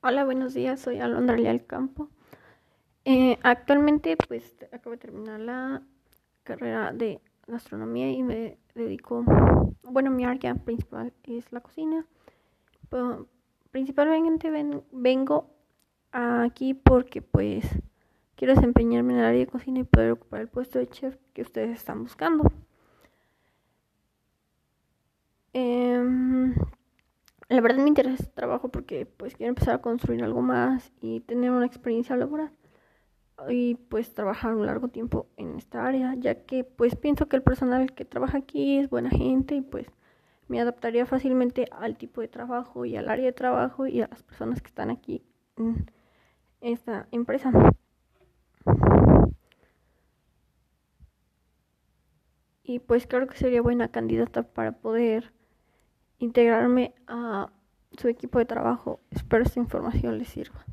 Hola, buenos días, soy Alondra Leal Campo. Eh, actualmente pues acabo de terminar la carrera de gastronomía y me dedico, bueno, mi área principal es la cocina. principalmente vengo aquí porque pues quiero desempeñarme en el área de cocina y poder ocupar el puesto de chef que ustedes están buscando. La verdad me interesa este trabajo porque pues quiero empezar a construir algo más y tener una experiencia laboral y pues trabajar un largo tiempo en esta área, ya que pues pienso que el personal que trabaja aquí es buena gente y pues me adaptaría fácilmente al tipo de trabajo y al área de trabajo y a las personas que están aquí en esta empresa. Y pues creo que sería buena candidata para poder integrarme a su equipo de trabajo. Espero esta información les sirva.